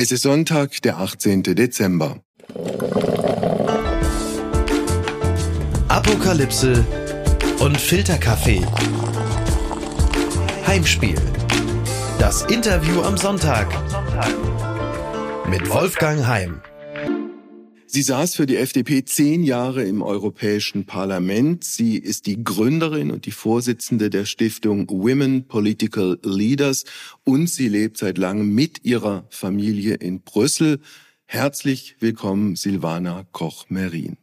Es ist Sonntag, der 18. Dezember. Apokalypse und Filterkaffee. Heimspiel. Das Interview am Sonntag. Mit Wolfgang Heim. Sie saß für die FDP zehn Jahre im Europäischen Parlament. Sie ist die Gründerin und die Vorsitzende der Stiftung Women Political Leaders und sie lebt seit langem mit ihrer Familie in Brüssel. Herzlich willkommen, Silvana Koch-Merin.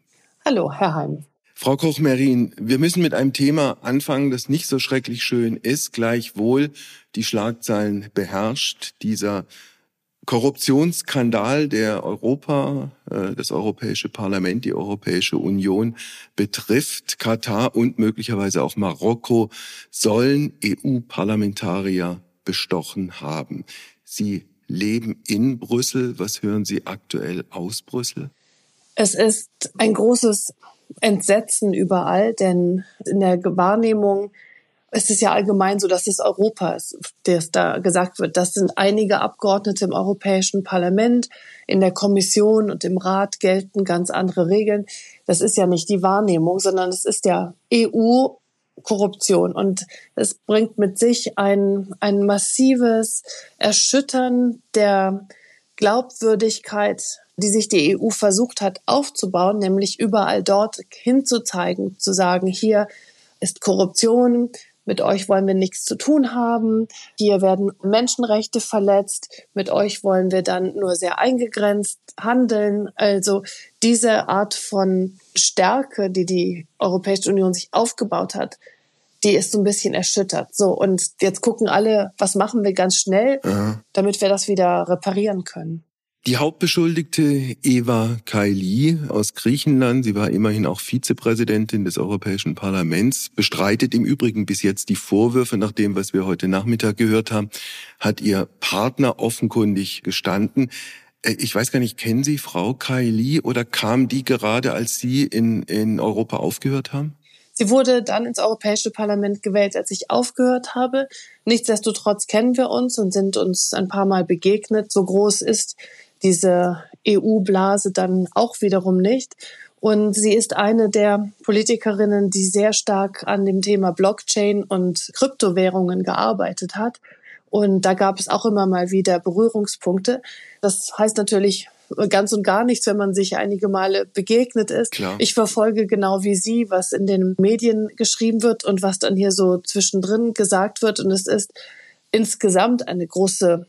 Hallo, Herr Heim. Frau Koch-Merin, wir müssen mit einem Thema anfangen, das nicht so schrecklich schön ist, gleichwohl die Schlagzeilen beherrscht. Dieser Korruptionsskandal, der Europa, äh, das Europäische Parlament, die Europäische Union betrifft. Katar und möglicherweise auch Marokko sollen EU-Parlamentarier bestochen haben. Sie leben in Brüssel. Was hören Sie aktuell aus Brüssel? Es ist ein großes Entsetzen überall, denn in der Wahrnehmung es ist ja allgemein so, dass es Europa ist, das da gesagt wird. Das sind einige Abgeordnete im Europäischen Parlament, in der Kommission und im Rat gelten ganz andere Regeln. Das ist ja nicht die Wahrnehmung, sondern es ist ja EU Korruption und es bringt mit sich ein, ein massives Erschüttern der Glaubwürdigkeit, die sich die EU versucht hat aufzubauen, nämlich überall dort hinzuzeigen, zu sagen, hier ist Korruption, mit euch wollen wir nichts zu tun haben, hier werden Menschenrechte verletzt, mit euch wollen wir dann nur sehr eingegrenzt handeln. Also diese Art von Stärke, die die Europäische Union sich aufgebaut hat, die ist so ein bisschen erschüttert. So, und jetzt gucken alle, was machen wir ganz schnell, ja. damit wir das wieder reparieren können. Die Hauptbeschuldigte Eva Kaili aus Griechenland, sie war immerhin auch Vizepräsidentin des Europäischen Parlaments, bestreitet im Übrigen bis jetzt die Vorwürfe, nach dem, was wir heute Nachmittag gehört haben, hat ihr Partner offenkundig gestanden. Äh, ich weiß gar nicht, kennen Sie Frau Kaili oder kam die gerade, als Sie in, in Europa aufgehört haben? Sie wurde dann ins Europäische Parlament gewählt, als ich aufgehört habe. Nichtsdestotrotz kennen wir uns und sind uns ein paar Mal begegnet. So groß ist diese EU-Blase dann auch wiederum nicht. Und sie ist eine der Politikerinnen, die sehr stark an dem Thema Blockchain und Kryptowährungen gearbeitet hat. Und da gab es auch immer mal wieder Berührungspunkte. Das heißt natürlich ganz und gar nichts, wenn man sich einige Male begegnet ist. Klar. Ich verfolge genau wie Sie, was in den Medien geschrieben wird und was dann hier so zwischendrin gesagt wird. Und es ist insgesamt eine große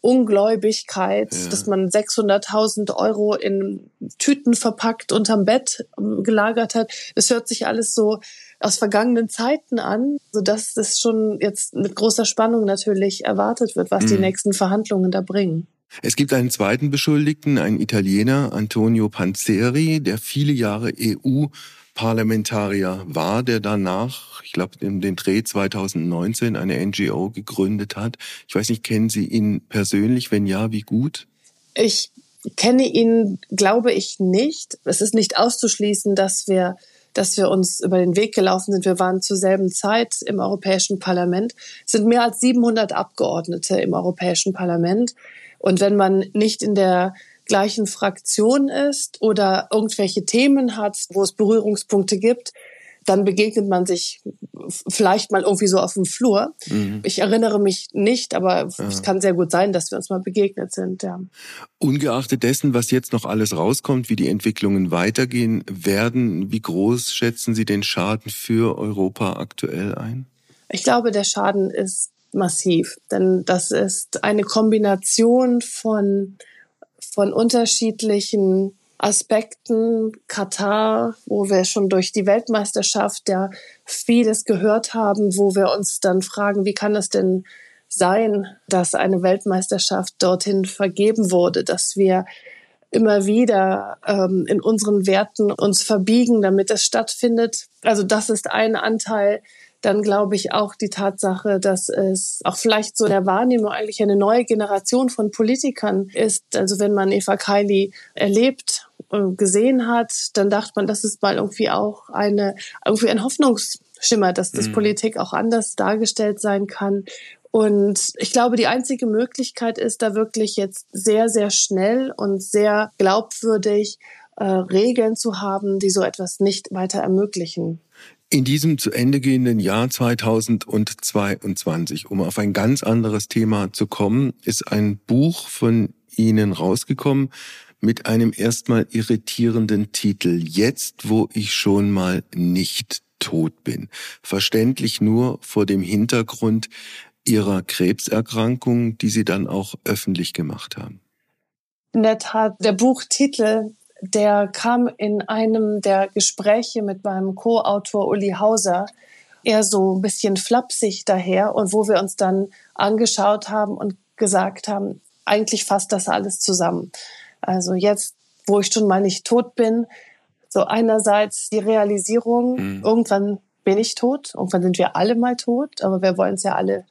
Ungläubigkeit, ja. dass man 600.000 Euro in Tüten verpackt unterm Bett ähm, gelagert hat. Es hört sich alles so aus vergangenen Zeiten an, sodass das schon jetzt mit großer Spannung natürlich erwartet wird, was mhm. die nächsten Verhandlungen da bringen. Es gibt einen zweiten Beschuldigten, einen Italiener, Antonio Panzeri, der viele Jahre EU Parlamentarier war, der danach, ich glaube, in den Dreh 2019 eine NGO gegründet hat. Ich weiß nicht, kennen Sie ihn persönlich? Wenn ja, wie gut? Ich kenne ihn, glaube ich, nicht. Es ist nicht auszuschließen, dass wir dass wir uns über den Weg gelaufen sind. Wir waren zur selben Zeit im Europäischen Parlament. Es sind mehr als 700 Abgeordnete im Europäischen Parlament. Und wenn man nicht in der gleichen Fraktion ist oder irgendwelche Themen hat, wo es Berührungspunkte gibt, dann begegnet man sich vielleicht mal irgendwie so auf dem Flur. Mhm. Ich erinnere mich nicht, aber ja. es kann sehr gut sein, dass wir uns mal begegnet sind. Ja. Ungeachtet dessen, was jetzt noch alles rauskommt, wie die Entwicklungen weitergehen werden, wie groß schätzen Sie den Schaden für Europa aktuell ein? Ich glaube, der Schaden ist massiv, denn das ist eine Kombination von von unterschiedlichen Aspekten. Katar, wo wir schon durch die Weltmeisterschaft ja vieles gehört haben, wo wir uns dann fragen, wie kann es denn sein, dass eine Weltmeisterschaft dorthin vergeben wurde, dass wir immer wieder ähm, in unseren Werten uns verbiegen, damit es stattfindet. Also das ist ein Anteil dann glaube ich auch die Tatsache, dass es auch vielleicht so der Wahrnehmung eigentlich eine neue Generation von Politikern ist. Also wenn man Eva Kaili erlebt und gesehen hat, dann dachte man, das ist mal irgendwie auch eine, irgendwie ein Hoffnungsschimmer, dass das mhm. Politik auch anders dargestellt sein kann. Und ich glaube, die einzige Möglichkeit ist, da wirklich jetzt sehr, sehr schnell und sehr glaubwürdig äh, Regeln zu haben, die so etwas nicht weiter ermöglichen. In diesem zu Ende gehenden Jahr 2022, um auf ein ganz anderes Thema zu kommen, ist ein Buch von Ihnen rausgekommen mit einem erstmal irritierenden Titel. Jetzt, wo ich schon mal nicht tot bin. Verständlich nur vor dem Hintergrund Ihrer Krebserkrankung, die Sie dann auch öffentlich gemacht haben. In der Tat, der Buchtitel, der kam in einem der Gespräche mit meinem Co-Autor Uli Hauser eher so ein bisschen flapsig daher und wo wir uns dann angeschaut haben und gesagt haben, eigentlich fasst das alles zusammen. Also jetzt, wo ich schon mal nicht tot bin, so einerseits die Realisierung, mhm. irgendwann bin ich tot, irgendwann sind wir alle mal tot, aber wir wollen es ja alle,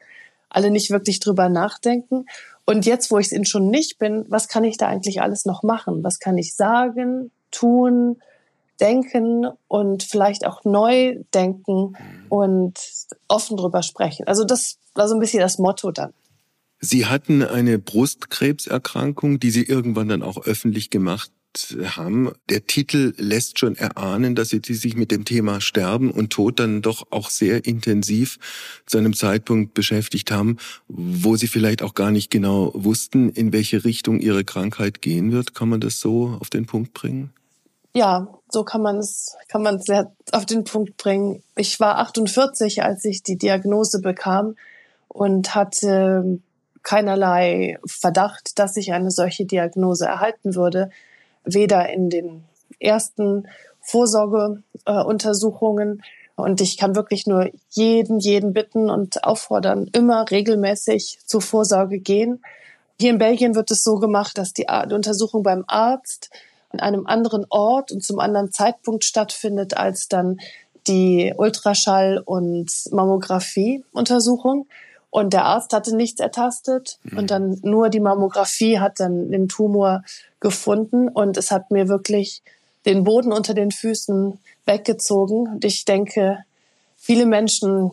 alle nicht wirklich drüber nachdenken. Und jetzt, wo ich es schon nicht bin, was kann ich da eigentlich alles noch machen? Was kann ich sagen, tun, denken und vielleicht auch neu denken mhm. und offen drüber sprechen? Also das war so ein bisschen das Motto dann. Sie hatten eine Brustkrebserkrankung, die Sie irgendwann dann auch öffentlich gemacht haben. Der Titel lässt schon erahnen, dass Sie sich mit dem Thema Sterben und Tod dann doch auch sehr intensiv zu einem Zeitpunkt beschäftigt haben, wo Sie vielleicht auch gar nicht genau wussten, in welche Richtung Ihre Krankheit gehen wird. Kann man das so auf den Punkt bringen? Ja, so kann man es, kann man sehr auf den Punkt bringen. Ich war 48, als ich die Diagnose bekam und hatte keinerlei Verdacht, dass ich eine solche Diagnose erhalten würde, weder in den ersten Vorsorgeuntersuchungen. und ich kann wirklich nur jeden, jeden bitten und auffordern, immer regelmäßig zur Vorsorge gehen. Hier in Belgien wird es so gemacht, dass die Untersuchung beim Arzt an einem anderen Ort und zum anderen Zeitpunkt stattfindet als dann die Ultraschall- und Mammographie-Untersuchung. Und der Arzt hatte nichts ertastet mhm. und dann nur die Mammographie hat dann den Tumor gefunden und es hat mir wirklich den Boden unter den Füßen weggezogen. Und ich denke, viele Menschen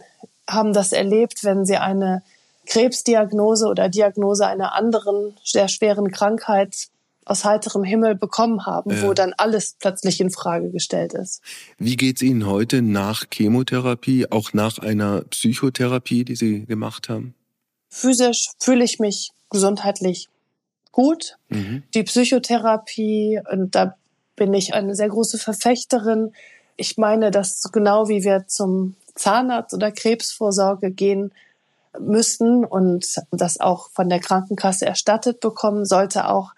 haben das erlebt, wenn sie eine Krebsdiagnose oder Diagnose einer anderen sehr schweren Krankheit aus heiterem Himmel bekommen haben, ja. wo dann alles plötzlich in Frage gestellt ist. Wie geht's Ihnen heute nach Chemotherapie, auch nach einer Psychotherapie, die Sie gemacht haben? Physisch fühle ich mich gesundheitlich gut. Mhm. Die Psychotherapie, und da bin ich eine sehr große Verfechterin. Ich meine, dass genau wie wir zum Zahnarzt oder Krebsvorsorge gehen müssen und das auch von der Krankenkasse erstattet bekommen, sollte auch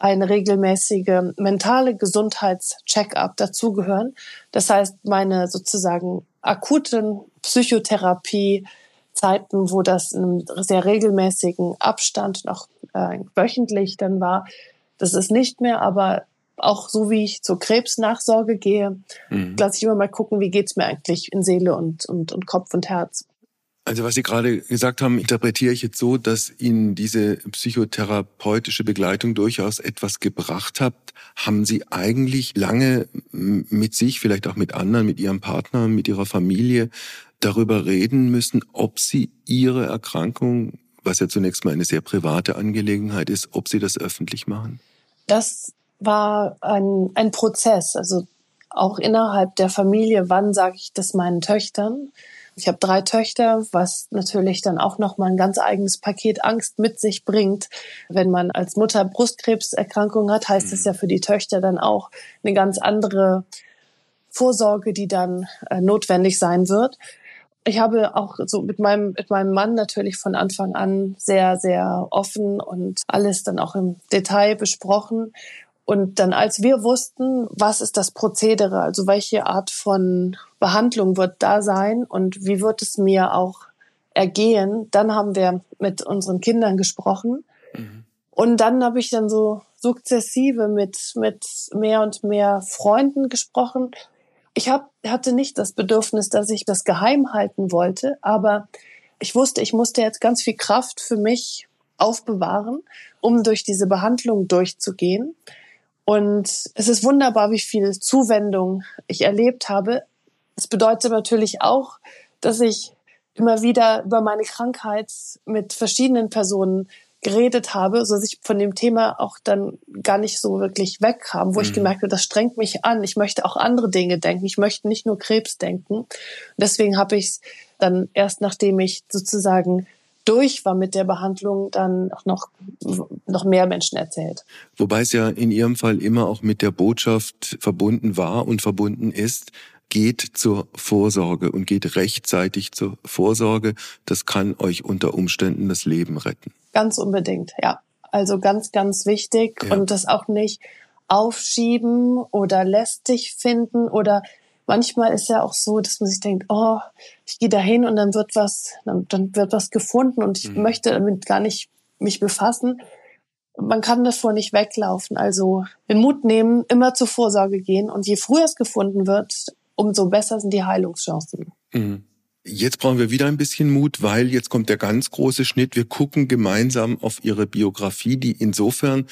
ein regelmäßige mentale Gesundheitscheck-up dazugehören. Das heißt, meine sozusagen akuten Psychotherapie Zeiten, wo das in einem sehr regelmäßigen Abstand noch äh, wöchentlich dann war, das ist nicht mehr, aber auch so wie ich zur Krebsnachsorge gehe, mhm. lasse ich immer mal gucken, wie geht's mir eigentlich in Seele und, und, und Kopf und Herz. Also was Sie gerade gesagt haben, interpretiere ich jetzt so, dass Ihnen diese psychotherapeutische Begleitung durchaus etwas gebracht hat. Haben Sie eigentlich lange mit sich, vielleicht auch mit anderen, mit Ihrem Partner, mit Ihrer Familie darüber reden müssen, ob Sie Ihre Erkrankung, was ja zunächst mal eine sehr private Angelegenheit ist, ob Sie das öffentlich machen? Das war ein, ein Prozess, also auch innerhalb der Familie. Wann sage ich das meinen Töchtern? Ich habe drei Töchter, was natürlich dann auch noch mal ein ganz eigenes Paket Angst mit sich bringt. Wenn man als Mutter Brustkrebserkrankung hat, heißt es mhm. ja für die Töchter dann auch eine ganz andere Vorsorge, die dann äh, notwendig sein wird. Ich habe auch so mit meinem, mit meinem Mann natürlich von Anfang an sehr, sehr offen und alles dann auch im Detail besprochen. Und dann, als wir wussten, was ist das Prozedere, also welche Art von Behandlung wird da sein und wie wird es mir auch ergehen, dann haben wir mit unseren Kindern gesprochen. Mhm. Und dann habe ich dann so sukzessive mit, mit mehr und mehr Freunden gesprochen. Ich hab, hatte nicht das Bedürfnis, dass ich das geheim halten wollte, aber ich wusste, ich musste jetzt ganz viel Kraft für mich aufbewahren, um durch diese Behandlung durchzugehen. Und es ist wunderbar, wie viel Zuwendung ich erlebt habe. Es bedeutet natürlich auch, dass ich immer wieder über meine Krankheit mit verschiedenen Personen geredet habe, so dass ich von dem Thema auch dann gar nicht so wirklich wegkam, wo mhm. ich gemerkt habe, das strengt mich an. Ich möchte auch andere Dinge denken. Ich möchte nicht nur Krebs denken. Und deswegen habe ich es dann erst, nachdem ich sozusagen durch war mit der Behandlung, dann auch noch, noch mehr Menschen erzählt. Wobei es ja in Ihrem Fall immer auch mit der Botschaft verbunden war und verbunden ist, geht zur Vorsorge und geht rechtzeitig zur Vorsorge. Das kann euch unter Umständen das Leben retten. Ganz unbedingt, ja. Also ganz, ganz wichtig ja. und das auch nicht aufschieben oder lästig finden oder manchmal ist ja auch so, dass man sich denkt, oh, ich gehe dahin und dann wird was, dann, dann wird was gefunden und ich mhm. möchte damit gar nicht mich befassen. Man kann davor nicht weglaufen. Also den Mut nehmen, immer zur Vorsorge gehen und je früher es gefunden wird, umso besser sind die Heilungschancen. Mhm. Jetzt brauchen wir wieder ein bisschen Mut, weil jetzt kommt der ganz große Schnitt. Wir gucken gemeinsam auf Ihre Biografie, die insofern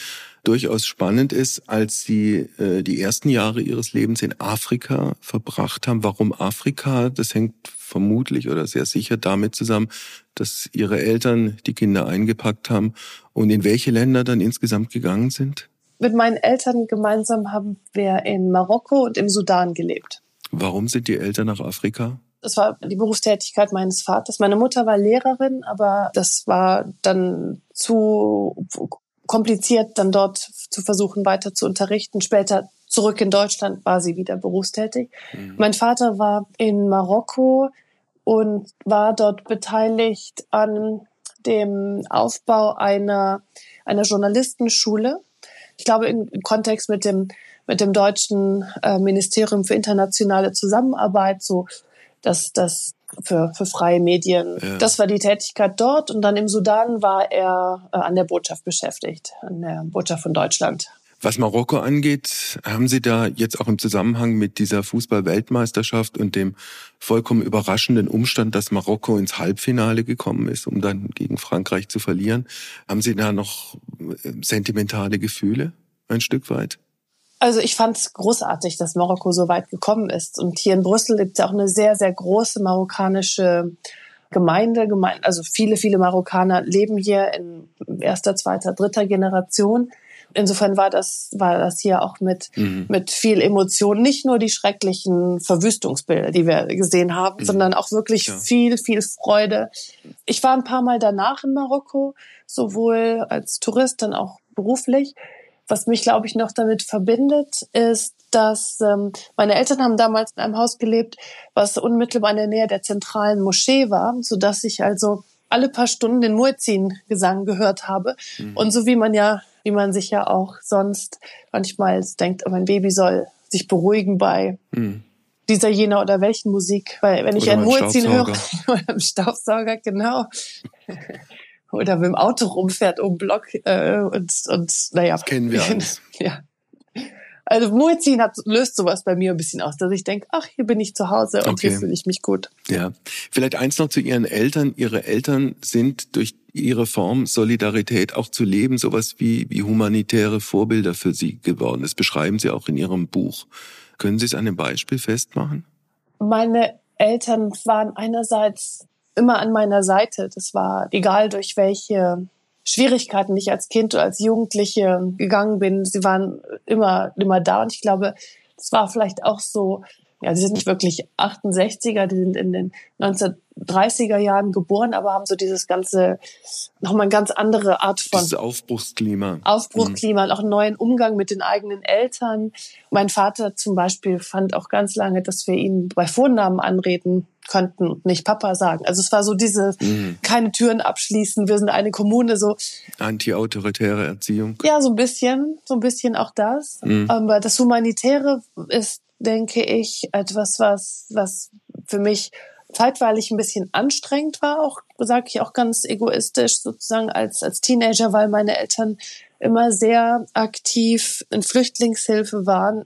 durchaus spannend ist, als Sie äh, die ersten Jahre Ihres Lebens in Afrika verbracht haben. Warum Afrika? Das hängt vermutlich oder sehr sicher damit zusammen, dass Ihre Eltern die Kinder eingepackt haben und in welche Länder dann insgesamt gegangen sind? Mit meinen Eltern gemeinsam haben wir in Marokko und im Sudan gelebt. Warum sind die Eltern nach Afrika? Das war die Berufstätigkeit meines Vaters. Meine Mutter war Lehrerin, aber das war dann zu kompliziert, dann dort zu versuchen, weiter zu unterrichten. Später zurück in Deutschland war sie wieder berufstätig. Mhm. Mein Vater war in Marokko und war dort beteiligt an dem Aufbau einer, einer Journalistenschule. Ich glaube, im Kontext mit dem mit dem deutschen äh, Ministerium für internationale Zusammenarbeit, so dass das für, für freie Medien. Ja. Das war die Tätigkeit dort. Und dann im Sudan war er äh, an der Botschaft beschäftigt, an der Botschaft von Deutschland. Was Marokko angeht, haben Sie da jetzt auch im Zusammenhang mit dieser Fußball-Weltmeisterschaft und dem vollkommen überraschenden Umstand, dass Marokko ins Halbfinale gekommen ist, um dann gegen Frankreich zu verlieren, haben Sie da noch äh, sentimentale Gefühle ein Stück weit? Also ich fand es großartig, dass Marokko so weit gekommen ist. Und hier in Brüssel gibt es ja auch eine sehr, sehr große marokkanische Gemeinde. Also viele, viele Marokkaner leben hier in erster, zweiter, dritter Generation. Insofern war das, war das hier auch mit, mhm. mit viel Emotion. Nicht nur die schrecklichen Verwüstungsbilder, die wir gesehen haben, mhm. sondern auch wirklich ja. viel, viel Freude. Ich war ein paar Mal danach in Marokko, sowohl als Tourist, dann auch beruflich. Was mich, glaube ich, noch damit verbindet, ist, dass ähm, meine Eltern haben damals in einem Haus gelebt, was unmittelbar in der Nähe der zentralen Moschee war, so dass ich also alle paar Stunden den Muezzin-Gesang gehört habe. Mhm. Und so wie man ja, wie man sich ja auch sonst manchmal denkt, mein Baby soll sich beruhigen bei mhm. dieser, jener oder welchen Musik. Weil wenn ich oder einen Muezzin höre, oder im Staubsauger, genau oder mit dem Auto rumfährt um Block äh, und und naja. Das kennen wir alles. ja. Also Muezzin hat löst sowas bei mir ein bisschen aus, dass ich denke, ach, hier bin ich zu Hause und okay. hier fühle ich mich gut. Ja. Vielleicht eins noch zu Ihren Eltern. Ihre Eltern sind durch ihre Form Solidarität auch zu leben, sowas wie, wie humanitäre Vorbilder für Sie geworden. Das beschreiben Sie auch in Ihrem Buch. Können Sie es an einem Beispiel festmachen? Meine Eltern waren einerseits immer an meiner Seite. Das war egal durch welche Schwierigkeiten ich als Kind oder als Jugendliche gegangen bin. Sie waren immer, immer da. Und ich glaube, es war vielleicht auch so, ja, sie sind nicht wirklich 68er, die sind in den 1930er Jahren geboren, aber haben so dieses ganze, nochmal eine ganz andere Art von dieses Aufbruchsklima. Aufbruchsklima mhm. und auch einen neuen Umgang mit den eigenen Eltern. Mein Vater zum Beispiel fand auch ganz lange, dass wir ihn bei Vornamen anreden könnten und nicht Papa sagen. Also es war so diese mhm. keine Türen abschließen, wir sind eine Kommune, so anti-autoritäre Erziehung. Ja, so ein bisschen, so ein bisschen auch das. Mhm. Aber das Humanitäre ist, denke ich, etwas, was, was für mich zeitweilig ein bisschen anstrengend war, auch sage ich auch ganz egoistisch sozusagen als als Teenager, weil meine Eltern immer sehr aktiv in Flüchtlingshilfe waren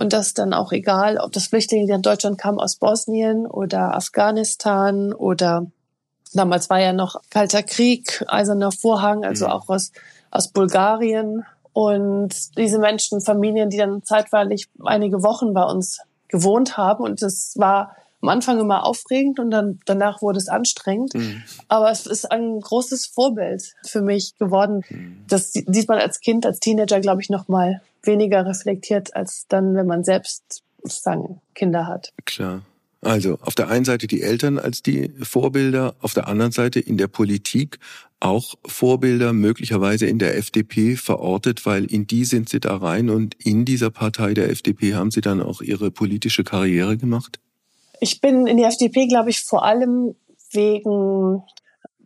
und das dann auch egal, ob das Flüchtlinge, die in Deutschland kamen aus Bosnien oder Afghanistan oder damals war ja noch Kalter Krieg, Eiserner Vorhang, also mhm. auch aus, aus Bulgarien. Und diese Menschen, Familien, die dann zeitweilig einige Wochen bei uns gewohnt haben. Und es war am Anfang immer aufregend und dann danach wurde es anstrengend. Mhm. Aber es ist ein großes Vorbild für mich geworden. Mhm. Das sieht man als Kind, als Teenager, glaube ich, noch mal weniger reflektiert als dann, wenn man selbst sozusagen Kinder hat. Klar. Also auf der einen Seite die Eltern als die Vorbilder, auf der anderen Seite in der Politik auch Vorbilder möglicherweise in der FDP verortet, weil in die sind sie da rein und in dieser Partei der FDP haben sie dann auch ihre politische Karriere gemacht? Ich bin in die FDP, glaube ich, vor allem wegen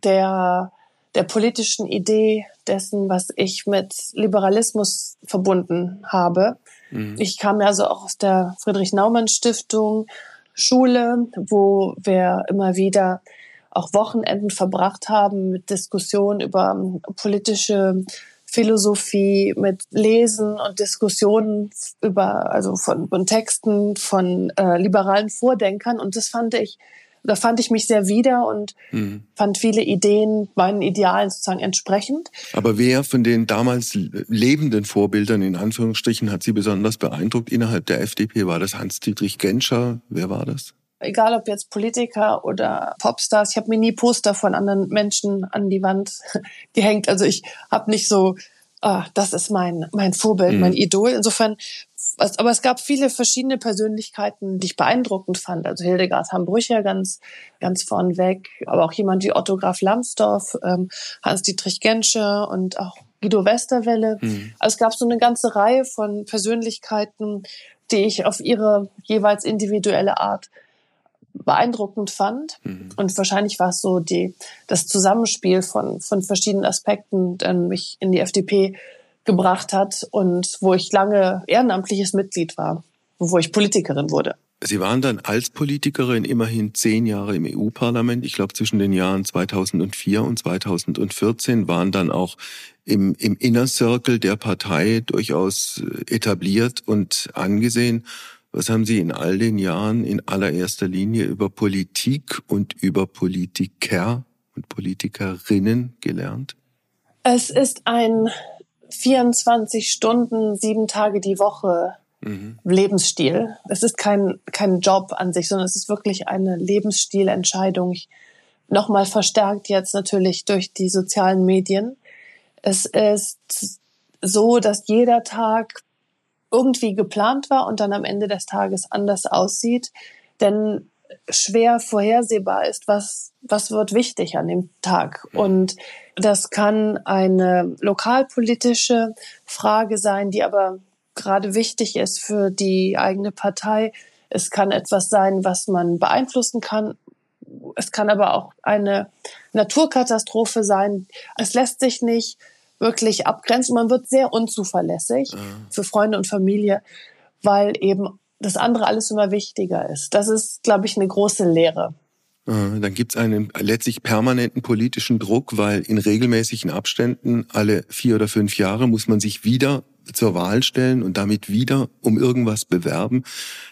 der, der politischen Idee dessen, was ich mit Liberalismus verbunden habe. Mhm. Ich kam ja also auch aus der Friedrich-Naumann-Stiftung, Schule, wo wir immer wieder auch Wochenenden verbracht haben mit Diskussionen über politische Philosophie, mit Lesen und Diskussionen über, also von, von Texten von äh, liberalen Vordenkern. Und das fand ich da fand ich mich sehr wieder und mhm. fand viele Ideen meinen Idealen sozusagen entsprechend. Aber wer von den damals lebenden Vorbildern in Anführungsstrichen hat Sie besonders beeindruckt innerhalb der FDP? War das Hans-Dietrich Genscher? Wer war das? Egal ob jetzt Politiker oder Popstars, ich habe mir nie Poster von anderen Menschen an die Wand gehängt. Also ich habe nicht so, ah, das ist mein mein Vorbild, mhm. mein Idol. Insofern aber es gab viele verschiedene Persönlichkeiten, die ich beeindruckend fand. Also Hildegard Hambrücher ganz, ganz vornweg, aber auch jemand wie Otto Graf Lambsdorff, ähm, Hans-Dietrich Genscher und auch Guido Westerwelle. Mhm. Also es gab so eine ganze Reihe von Persönlichkeiten, die ich auf ihre jeweils individuelle Art beeindruckend fand. Mhm. Und wahrscheinlich war es so die, das Zusammenspiel von, von verschiedenen Aspekten, dann mich in die FDP gebracht hat und wo ich lange ehrenamtliches Mitglied war, wo ich Politikerin wurde. Sie waren dann als Politikerin immerhin zehn Jahre im EU-Parlament. Ich glaube, zwischen den Jahren 2004 und 2014 waren dann auch im, im Inner Circle der Partei durchaus etabliert und angesehen. Was haben Sie in all den Jahren in allererster Linie über Politik und über Politiker und Politikerinnen gelernt? Es ist ein 24 Stunden, sieben Tage die Woche mhm. Lebensstil. Es ist kein, kein Job an sich, sondern es ist wirklich eine Lebensstilentscheidung. Nochmal verstärkt jetzt natürlich durch die sozialen Medien. Es ist so, dass jeder Tag irgendwie geplant war und dann am Ende des Tages anders aussieht. Denn schwer vorhersehbar ist, was, was wird wichtig an dem Tag. Und das kann eine lokalpolitische Frage sein, die aber gerade wichtig ist für die eigene Partei. Es kann etwas sein, was man beeinflussen kann. Es kann aber auch eine Naturkatastrophe sein. Es lässt sich nicht wirklich abgrenzen. Man wird sehr unzuverlässig mhm. für Freunde und Familie, weil eben das andere alles immer wichtiger ist. Das ist, glaube ich, eine große Lehre. Äh, dann gibt es einen letztlich permanenten politischen Druck, weil in regelmäßigen Abständen alle vier oder fünf Jahre muss man sich wieder zur Wahl stellen und damit wieder um irgendwas bewerben.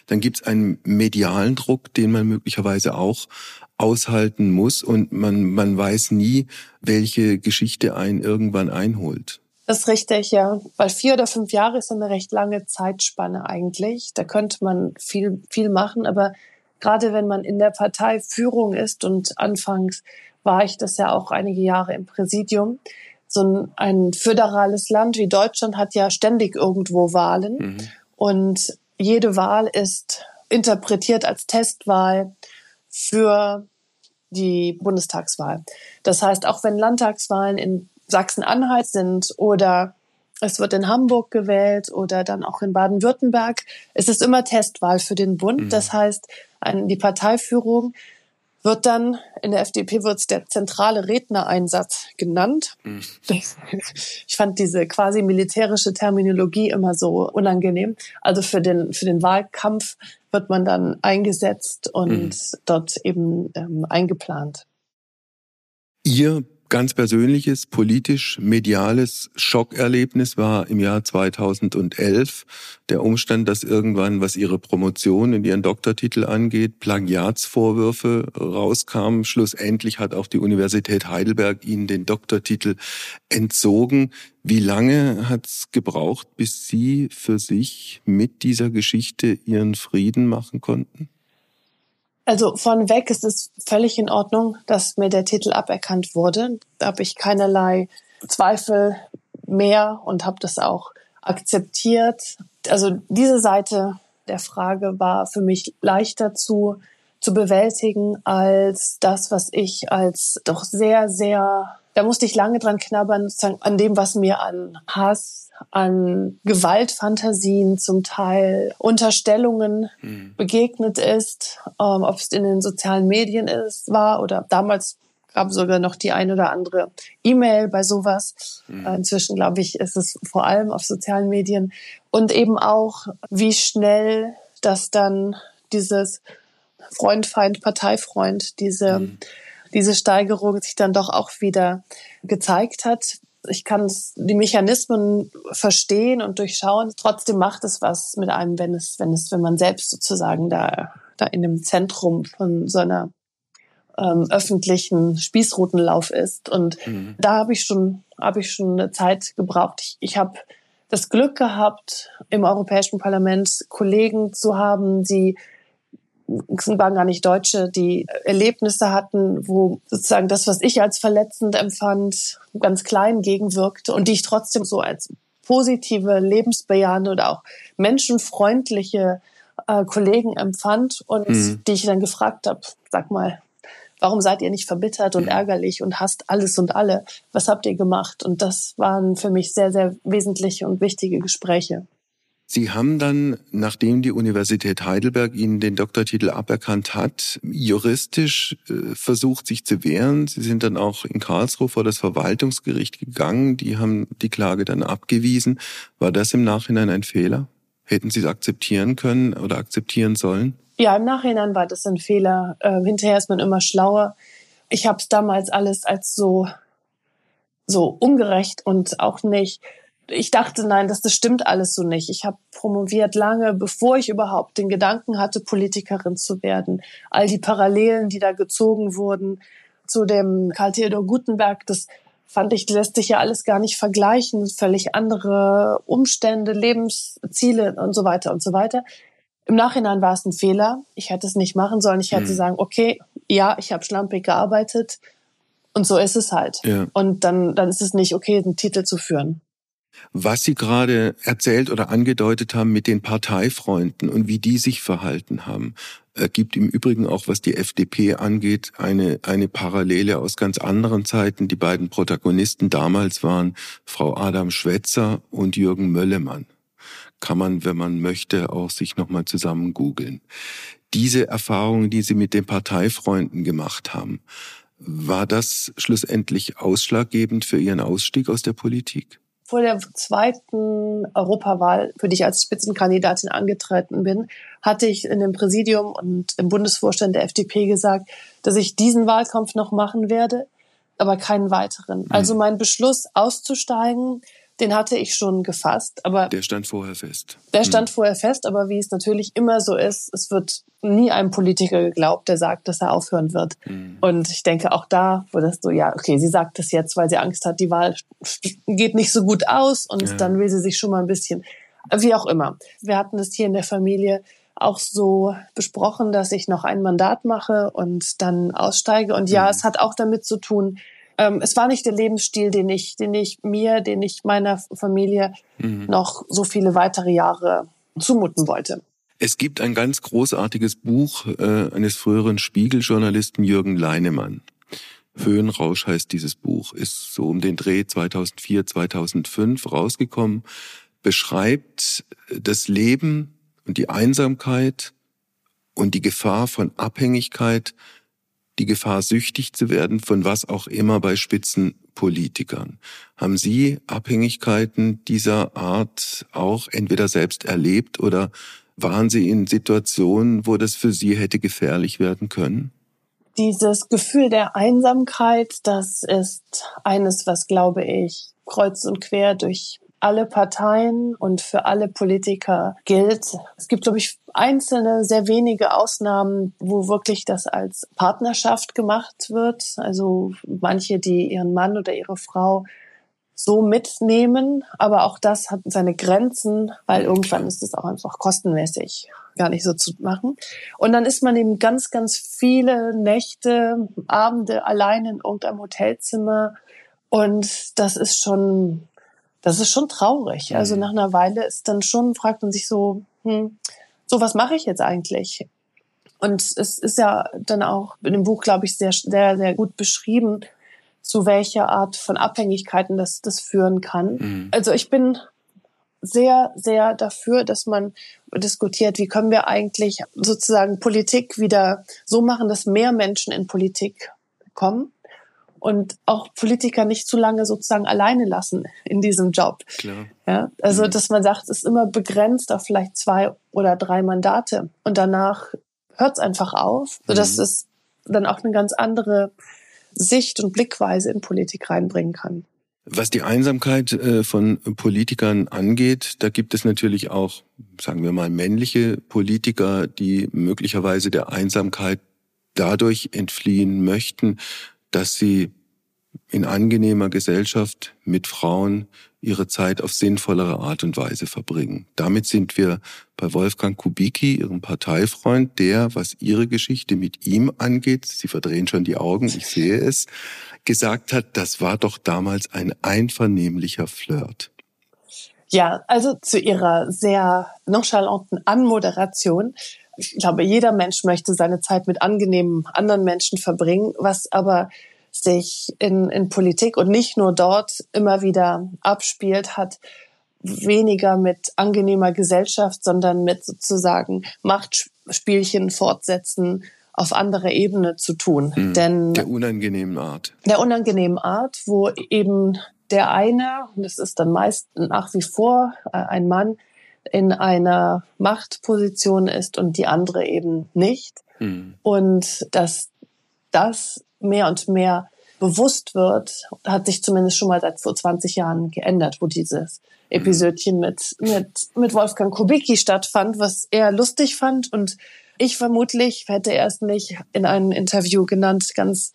Dann gibt es einen medialen Druck, den man möglicherweise auch aushalten muss und man, man weiß nie, welche Geschichte einen irgendwann einholt. Das ist richtig, ja. Weil vier oder fünf Jahre ist eine recht lange Zeitspanne eigentlich. Da könnte man viel, viel machen. Aber gerade wenn man in der Partei Führung ist und anfangs war ich das ja auch einige Jahre im Präsidium, so ein, ein föderales Land wie Deutschland hat ja ständig irgendwo Wahlen. Mhm. Und jede Wahl ist interpretiert als Testwahl für die Bundestagswahl. Das heißt, auch wenn Landtagswahlen in Sachsen-Anhalt sind oder es wird in Hamburg gewählt oder dann auch in Baden-Württemberg. Es ist immer Testwahl für den Bund. Mhm. Das heißt, die Parteiführung wird dann, in der FDP wird es der zentrale Rednereinsatz genannt. Mhm. Ich fand diese quasi militärische Terminologie immer so unangenehm. Also für den, für den Wahlkampf wird man dann eingesetzt und mhm. dort eben ähm, eingeplant. Ihr ganz persönliches, politisch, mediales Schockerlebnis war im Jahr 2011 der Umstand, dass irgendwann, was ihre Promotion und ihren Doktortitel angeht, Plagiatsvorwürfe rauskamen. Schlussendlich hat auch die Universität Heidelberg ihnen den Doktortitel entzogen. Wie lange hat es gebraucht, bis Sie für sich mit dieser Geschichte Ihren Frieden machen konnten? Also von weg ist es völlig in Ordnung, dass mir der Titel aberkannt wurde. Da habe ich keinerlei Zweifel mehr und habe das auch akzeptiert. Also diese Seite der Frage war für mich leichter zu, zu bewältigen als das, was ich als doch sehr, sehr, da musste ich lange dran knabbern, sozusagen an dem, was mir an Hass, an Gewaltfantasien, zum Teil Unterstellungen mhm. begegnet ist, ähm, ob es in den sozialen Medien ist, war oder damals gab sogar noch die ein oder andere E-Mail bei sowas. Mhm. Inzwischen, glaube ich, ist es vor allem auf sozialen Medien. Und eben auch, wie schnell das dann dieses Freund, Feind, Parteifreund, diese, mhm. diese Steigerung sich dann doch auch wieder gezeigt hat. Ich kann die Mechanismen verstehen und durchschauen. Trotzdem macht es was mit einem, wenn es, wenn es, wenn man selbst sozusagen da, da in dem Zentrum von so einer ähm, öffentlichen Spießrutenlauf ist. Und mhm. da habe ich schon, habe ich schon eine Zeit gebraucht. Ich, ich habe das Glück gehabt, im Europäischen Parlament Kollegen zu haben, die waren gar nicht Deutsche, die Erlebnisse hatten, wo sozusagen das, was ich als verletzend empfand, ganz klein gegenwirkte und die ich trotzdem so als positive, lebensbejahende oder auch menschenfreundliche äh, Kollegen empfand und mhm. die ich dann gefragt habe, sag mal, Warum seid ihr nicht verbittert und ärgerlich und hasst alles und alle? Was habt ihr gemacht? Und das waren für mich sehr, sehr wesentliche und wichtige Gespräche. Sie haben dann, nachdem die Universität Heidelberg Ihnen den Doktortitel aberkannt hat, juristisch äh, versucht, sich zu wehren. Sie sind dann auch in Karlsruhe vor das Verwaltungsgericht gegangen. Die haben die Klage dann abgewiesen. War das im Nachhinein ein Fehler? Hätten Sie es akzeptieren können oder akzeptieren sollen? Ja, im Nachhinein war das ein Fehler. Äh, hinterher ist man immer schlauer. Ich habe es damals alles als so so ungerecht und auch nicht. Ich dachte, nein, das, das stimmt alles so nicht. Ich habe promoviert lange, bevor ich überhaupt den Gedanken hatte, Politikerin zu werden. All die Parallelen, die da gezogen wurden zu dem Karl Theodor Gutenberg, das fand ich, lässt sich ja alles gar nicht vergleichen. Völlig andere Umstände, Lebensziele und so weiter und so weiter. Im Nachhinein war es ein Fehler. Ich hätte es nicht machen sollen. Ich hätte mhm. sagen, okay, ja, ich habe schlampig gearbeitet und so ist es halt. Ja. Und dann, dann ist es nicht okay, einen Titel zu führen. Was Sie gerade erzählt oder angedeutet haben mit den Parteifreunden und wie die sich verhalten haben, ergibt im Übrigen auch, was die FDP angeht, eine, eine Parallele aus ganz anderen Zeiten. Die beiden Protagonisten damals waren Frau Adam Schwetzer und Jürgen Möllemann kann man, wenn man möchte, auch sich nochmal zusammen googeln. Diese Erfahrungen, die Sie mit den Parteifreunden gemacht haben, war das schlussendlich ausschlaggebend für Ihren Ausstieg aus der Politik? Vor der zweiten Europawahl, für die ich als Spitzenkandidatin angetreten bin, hatte ich in dem Präsidium und im Bundesvorstand der FDP gesagt, dass ich diesen Wahlkampf noch machen werde, aber keinen weiteren. Mhm. Also mein Beschluss auszusteigen den hatte ich schon gefasst, aber der stand vorher fest. Der hm. stand hm. vorher fest, aber wie es natürlich immer so ist, es wird nie einem Politiker geglaubt, der sagt, dass er aufhören wird. Hm. Und ich denke auch da, wo das so, ja, okay, sie sagt das jetzt, weil sie Angst hat, die Wahl geht nicht so gut aus und ja. dann will sie sich schon mal ein bisschen, wie auch immer. Wir hatten es hier in der Familie auch so besprochen, dass ich noch ein Mandat mache und dann aussteige. Und ja, hm. es hat auch damit zu tun, ähm, es war nicht der Lebensstil, den ich, den ich mir, den ich meiner Familie mhm. noch so viele weitere Jahre zumuten wollte. Es gibt ein ganz großartiges Buch äh, eines früheren Spiegeljournalisten Jürgen Leinemann. Höhenrausch heißt dieses Buch, ist so um den Dreh 2004, 2005 rausgekommen, beschreibt das Leben und die Einsamkeit und die Gefahr von Abhängigkeit die Gefahr, süchtig zu werden von was auch immer bei Spitzenpolitikern. Haben Sie Abhängigkeiten dieser Art auch entweder selbst erlebt oder waren Sie in Situationen, wo das für Sie hätte gefährlich werden können? Dieses Gefühl der Einsamkeit, das ist eines, was, glaube ich, kreuz und quer durch alle Parteien und für alle Politiker gilt. Es gibt, glaube ich, einzelne, sehr wenige Ausnahmen, wo wirklich das als Partnerschaft gemacht wird. Also manche, die ihren Mann oder ihre Frau so mitnehmen, aber auch das hat seine Grenzen, weil irgendwann ist es auch einfach kostenmäßig gar nicht so zu machen. Und dann ist man eben ganz, ganz viele Nächte, Abende allein in irgendeinem Hotelzimmer und das ist schon, das ist schon traurig. Also mhm. nach einer Weile ist dann schon, fragt man sich so, hm, so was mache ich jetzt eigentlich? Und es ist ja dann auch in dem Buch, glaube ich, sehr, sehr, sehr gut beschrieben, zu welcher Art von Abhängigkeiten das, das führen kann. Mhm. Also ich bin sehr, sehr dafür, dass man diskutiert, wie können wir eigentlich sozusagen Politik wieder so machen, dass mehr Menschen in Politik kommen und auch Politiker nicht zu lange sozusagen alleine lassen in diesem Job. Klar. Ja, also, mhm. dass man sagt, es ist immer begrenzt auf vielleicht zwei oder drei Mandate und danach hört es einfach auf, sodass mhm. es dann auch eine ganz andere Sicht und Blickweise in Politik reinbringen kann. Was die Einsamkeit äh, von Politikern angeht, da gibt es natürlich auch, sagen wir mal, männliche Politiker, die möglicherweise der Einsamkeit dadurch entfliehen möchten, dass sie in angenehmer Gesellschaft mit Frauen ihre Zeit auf sinnvollere Art und Weise verbringen. Damit sind wir bei Wolfgang Kubicki, ihrem Parteifreund, der, was ihre Geschichte mit ihm angeht, Sie verdrehen schon die Augen, ich sehe es, gesagt hat, das war doch damals ein einvernehmlicher Flirt. Ja, also zu ihrer sehr nonchalanten Anmoderation. Ich glaube, jeder Mensch möchte seine Zeit mit angenehmen anderen Menschen verbringen, was aber sich in, in Politik und nicht nur dort immer wieder abspielt, hat weniger mit angenehmer Gesellschaft, sondern mit sozusagen Machtspielchen fortsetzen auf anderer Ebene zu tun. Mhm. Denn der unangenehmen Art. Der unangenehmen Art, wo eben der eine, und das ist dann meist nach wie vor äh, ein Mann, in einer Machtposition ist und die andere eben nicht. Mhm. Und dass das mehr und mehr bewusst wird, hat sich zumindest schon mal seit vor 20 Jahren geändert, wo dieses Episödchen mit, mit, mit Wolfgang Kubicki stattfand, was er lustig fand und ich vermutlich hätte er es nicht in einem Interview genannt, ganz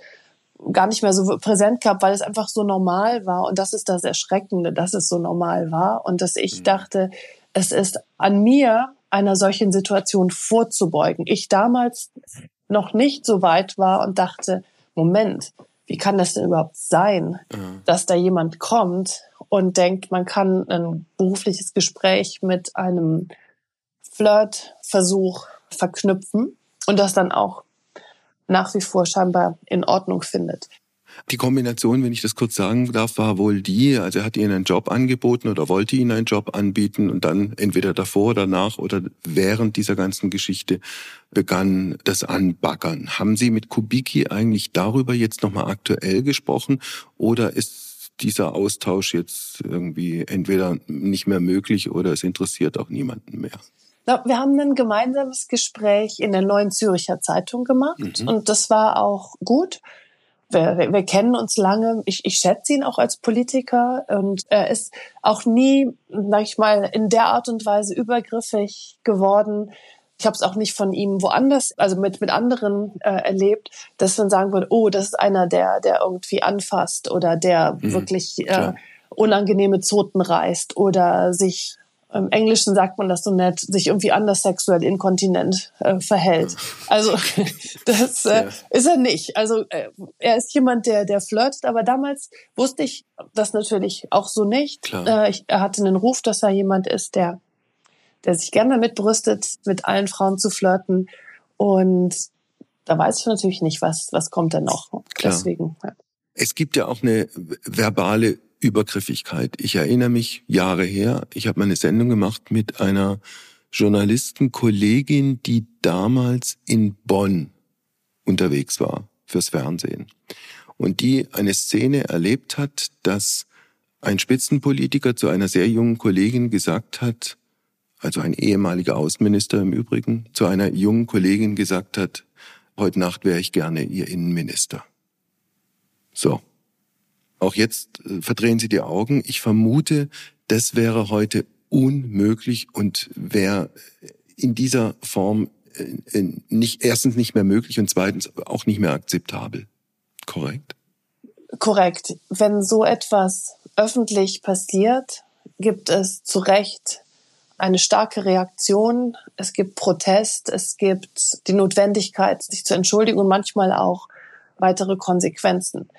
gar nicht mehr so präsent gehabt, weil es einfach so normal war. Und das ist das Erschreckende, dass es so normal war und dass ich mhm. dachte, es ist an mir, einer solchen Situation vorzubeugen. Ich damals noch nicht so weit war und dachte, Moment, wie kann das denn überhaupt sein, mhm. dass da jemand kommt und denkt, man kann ein berufliches Gespräch mit einem Flirtversuch verknüpfen und das dann auch nach wie vor scheinbar in Ordnung findet. Die Kombination, wenn ich das kurz sagen darf, war wohl die, also er hat ihnen einen Job angeboten oder wollte ihnen einen Job anbieten und dann entweder davor oder nach oder während dieser ganzen Geschichte begann das Anbaggern. Haben Sie mit Kubicki eigentlich darüber jetzt nochmal aktuell gesprochen oder ist dieser Austausch jetzt irgendwie entweder nicht mehr möglich oder es interessiert auch niemanden mehr? Wir haben ein gemeinsames Gespräch in der Neuen Züricher Zeitung gemacht mhm. und das war auch gut wir, wir kennen uns lange. Ich, ich schätze ihn auch als Politiker und er ist auch nie, sag ich mal, in der Art und Weise übergriffig geworden. Ich habe es auch nicht von ihm woanders, also mit mit anderen äh, erlebt, dass man sagen würde, oh, das ist einer, der der irgendwie anfasst oder der mhm, wirklich äh, unangenehme Zoten reißt oder sich im Englischen sagt man das so nett, sich irgendwie anders sexuell inkontinent äh, verhält. Also das äh, ist er nicht. Also äh, er ist jemand, der der flirtet, aber damals wusste ich das natürlich auch so nicht. Äh, ich, er hatte einen Ruf, dass er jemand ist, der der sich gerne damit brüstet, mit allen Frauen zu flirten und da weiß ich natürlich nicht, was was kommt denn noch. Klar. Deswegen. Ja. Es gibt ja auch eine verbale Übergriffigkeit. Ich erinnere mich Jahre her, ich habe meine Sendung gemacht mit einer Journalistenkollegin, die damals in Bonn unterwegs war fürs Fernsehen und die eine Szene erlebt hat, dass ein Spitzenpolitiker zu einer sehr jungen Kollegin gesagt hat, also ein ehemaliger Außenminister im Übrigen, zu einer jungen Kollegin gesagt hat, heute Nacht wäre ich gerne Ihr Innenminister. So. Auch jetzt äh, verdrehen Sie die Augen. Ich vermute, das wäre heute unmöglich und wäre in dieser Form äh, nicht, erstens nicht mehr möglich und zweitens auch nicht mehr akzeptabel. Korrekt? Korrekt. Wenn so etwas öffentlich passiert, gibt es zu Recht eine starke Reaktion. Es gibt Protest, es gibt die Notwendigkeit, sich zu entschuldigen und manchmal auch weitere Konsequenzen.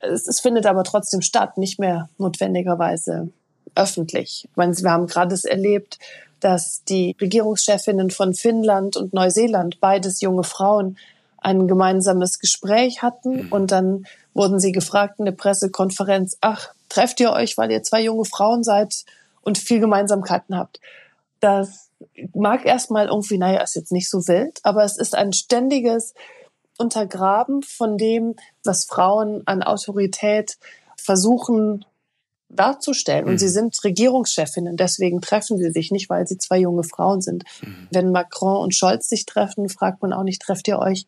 Es, es findet aber trotzdem statt, nicht mehr notwendigerweise öffentlich. Ich meine, wir haben gerade es erlebt, dass die Regierungschefinnen von Finnland und Neuseeland, beides junge Frauen, ein gemeinsames Gespräch hatten mhm. und dann wurden sie gefragt in der Pressekonferenz, ach, trefft ihr euch, weil ihr zwei junge Frauen seid und viel Gemeinsamkeiten habt. Das mag erstmal irgendwie, naja, ist jetzt nicht so wild, aber es ist ein ständiges Untergraben von dem, was Frauen an Autorität versuchen darzustellen. Und mhm. sie sind Regierungschefinnen, deswegen treffen sie sich nicht, weil sie zwei junge Frauen sind. Mhm. Wenn Macron und Scholz sich treffen, fragt man auch nicht, trefft ihr euch,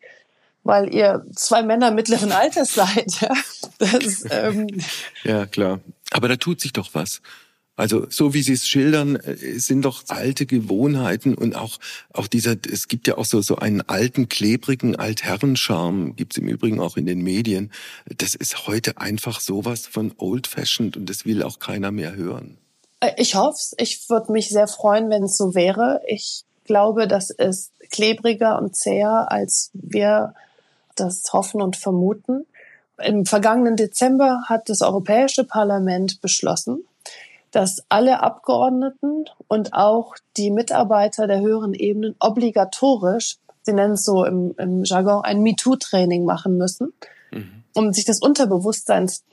weil ihr zwei Männer mittleren Alters seid. Ja, das, ähm ja klar. Aber da tut sich doch was. Also so wie Sie es schildern, äh, sind doch alte Gewohnheiten und auch auch dieser. Es gibt ja auch so so einen alten klebrigen Altherrenscharme. Gibt es im Übrigen auch in den Medien. Das ist heute einfach sowas von old-fashioned und das will auch keiner mehr hören. Äh, ich hoffe es. Ich würde mich sehr freuen, wenn es so wäre. Ich glaube, das ist klebriger und zäher, als wir das hoffen und vermuten. Im vergangenen Dezember hat das Europäische Parlament beschlossen, dass alle Abgeordneten und auch die Mitarbeiter der höheren Ebenen obligatorisch, sie nennen es so im, im Jargon, ein MeToo-Training machen müssen, mhm. um sich das Unterbewusstseins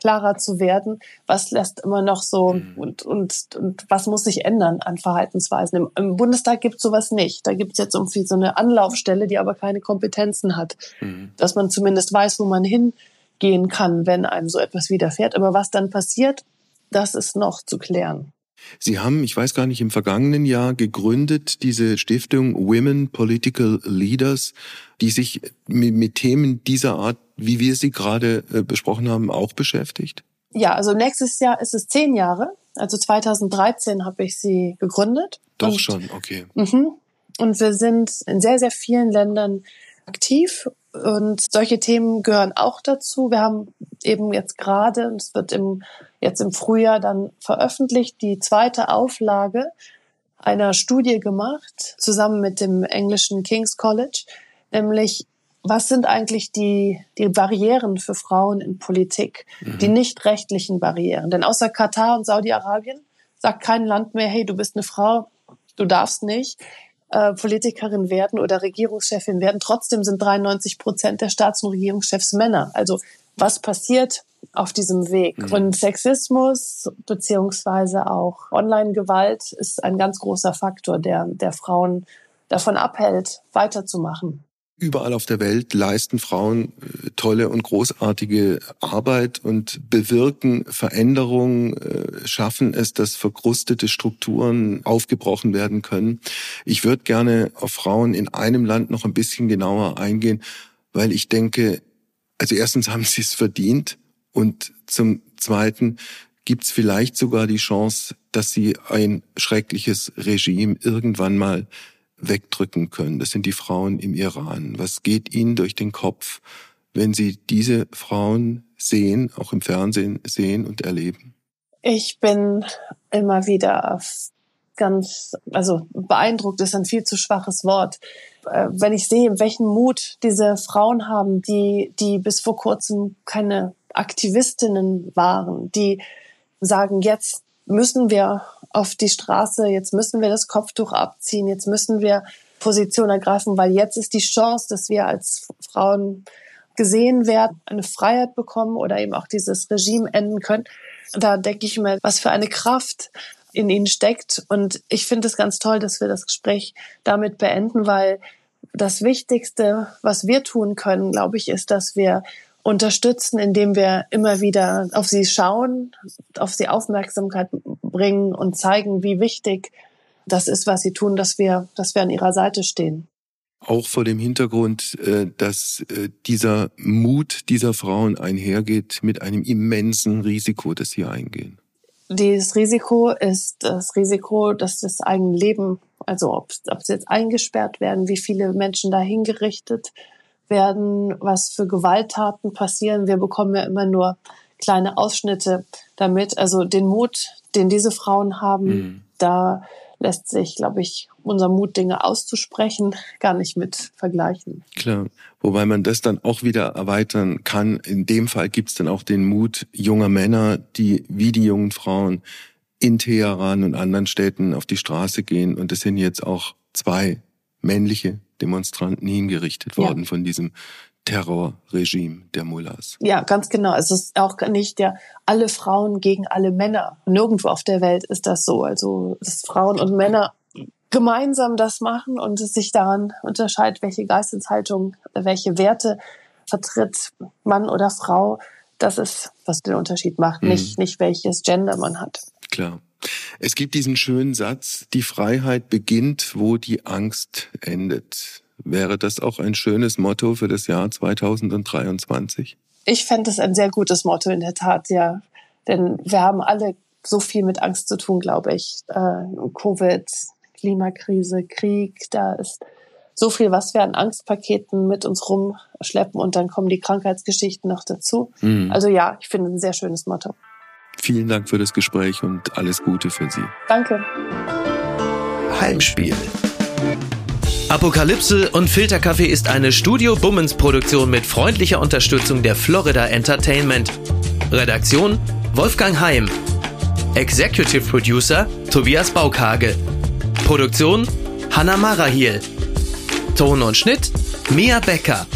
klarer zu werden, was lässt immer noch so mhm. und, und, und was muss sich ändern an Verhaltensweisen. Im, im Bundestag gibt es sowas nicht. Da gibt es jetzt irgendwie so eine Anlaufstelle, die aber keine Kompetenzen hat, mhm. dass man zumindest weiß, wo man hingehen kann, wenn einem so etwas widerfährt. Aber was dann passiert, das ist noch zu klären. Sie haben, ich weiß gar nicht, im vergangenen Jahr gegründet, diese Stiftung Women Political Leaders, die sich mit, mit Themen dieser Art, wie wir sie gerade äh, besprochen haben, auch beschäftigt? Ja, also nächstes Jahr ist es zehn Jahre. Also 2013 habe ich sie gegründet. Doch und, schon, okay. Mhm. Und wir sind in sehr, sehr vielen Ländern aktiv und solche Themen gehören auch dazu. Wir haben eben jetzt gerade, es wird im, jetzt im Frühjahr dann veröffentlicht, die zweite Auflage einer Studie gemacht, zusammen mit dem englischen King's College, nämlich was sind eigentlich die, die Barrieren für Frauen in Politik, mhm. die nicht rechtlichen Barrieren? Denn außer Katar und Saudi-Arabien sagt kein Land mehr, hey, du bist eine Frau, du darfst nicht äh, Politikerin werden oder Regierungschefin werden. Trotzdem sind 93 Prozent der Staats- und Regierungschefs Männer. Also was passiert auf diesem Weg? Mhm. Und Sexismus beziehungsweise auch Online-Gewalt ist ein ganz großer Faktor, der, der Frauen davon abhält, weiterzumachen. Überall auf der Welt leisten Frauen äh, tolle und großartige Arbeit und bewirken Veränderungen, äh, schaffen es, dass verkrustete Strukturen aufgebrochen werden können. Ich würde gerne auf Frauen in einem Land noch ein bisschen genauer eingehen, weil ich denke, also erstens haben sie es verdient und zum Zweiten gibt es vielleicht sogar die Chance, dass sie ein schreckliches Regime irgendwann mal wegdrücken können. Das sind die Frauen im Iran. Was geht ihnen durch den Kopf, wenn sie diese Frauen sehen, auch im Fernsehen sehen und erleben? Ich bin immer wieder ganz, also beeindruckt ist ein viel zu schwaches Wort. Äh, wenn ich sehe, welchen Mut diese Frauen haben, die, die bis vor kurzem keine Aktivistinnen waren, die sagen, jetzt müssen wir auf die Straße, jetzt müssen wir das Kopftuch abziehen, jetzt müssen wir Position ergreifen, weil jetzt ist die Chance, dass wir als Frauen gesehen werden, eine Freiheit bekommen oder eben auch dieses Regime enden können. Da denke ich mir, was für eine Kraft in ihnen steckt. Und ich finde es ganz toll, dass wir das Gespräch damit beenden, weil das Wichtigste, was wir tun können, glaube ich, ist, dass wir unterstützen, indem wir immer wieder auf sie schauen, auf sie Aufmerksamkeit bringen und zeigen, wie wichtig das ist, was sie tun, dass wir, dass wir an ihrer Seite stehen. Auch vor dem Hintergrund, äh, dass äh, dieser Mut dieser Frauen einhergeht mit einem immensen Risiko, das sie eingehen. Dieses Risiko ist das Risiko, dass das eigene Leben, also ob, ob sie jetzt eingesperrt werden, wie viele Menschen da hingerichtet werden, was für Gewalttaten passieren. Wir bekommen ja immer nur kleine Ausschnitte damit. Also den Mut, den diese Frauen haben, mhm. da lässt sich, glaube ich, unser Mut, Dinge auszusprechen, gar nicht mit vergleichen. Klar, wobei man das dann auch wieder erweitern kann. In dem Fall gibt es dann auch den Mut junger Männer, die wie die jungen Frauen in Teheran und anderen Städten auf die Straße gehen. Und es sind jetzt auch zwei männliche Demonstranten hingerichtet worden ja. von diesem Terrorregime der Mullahs. Ja, ganz genau. Es ist auch nicht der alle Frauen gegen alle Männer. Nirgendwo auf der Welt ist das so. Also, dass Frauen und Männer gemeinsam das machen und es sich daran unterscheidet, welche Geisteshaltung, welche Werte vertritt Mann oder Frau. Das ist, was den Unterschied macht, mhm. nicht, nicht welches Gender man hat. Klar. Es gibt diesen schönen Satz, die Freiheit beginnt, wo die Angst endet. Wäre das auch ein schönes Motto für das Jahr 2023? Ich fände es ein sehr gutes Motto in der Tat, ja. Denn wir haben alle so viel mit Angst zu tun, glaube ich. Äh, Covid, Klimakrise, Krieg, da ist so viel, was wir an Angstpaketen mit uns rumschleppen und dann kommen die Krankheitsgeschichten noch dazu. Mhm. Also ja, ich finde ein sehr schönes Motto. Vielen Dank für das Gespräch und alles Gute für Sie. Danke. Heimspiel. Apokalypse und Filterkaffee ist eine Studio Bummens Produktion mit freundlicher Unterstützung der Florida Entertainment. Redaktion Wolfgang Heim. Executive Producer Tobias Baukage. Produktion Hanna Marahiel. Ton und Schnitt Mia Becker.